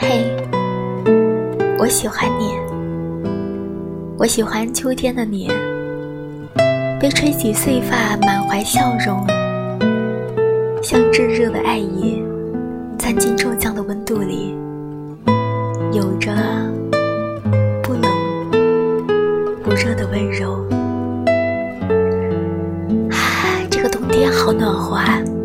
嘿我喜欢你我喜欢秋天的你被吹起碎发满怀笑容像炙热的爱意钻进骤降的温度里有着不冷不热的温柔。这个冬天好暖和啊！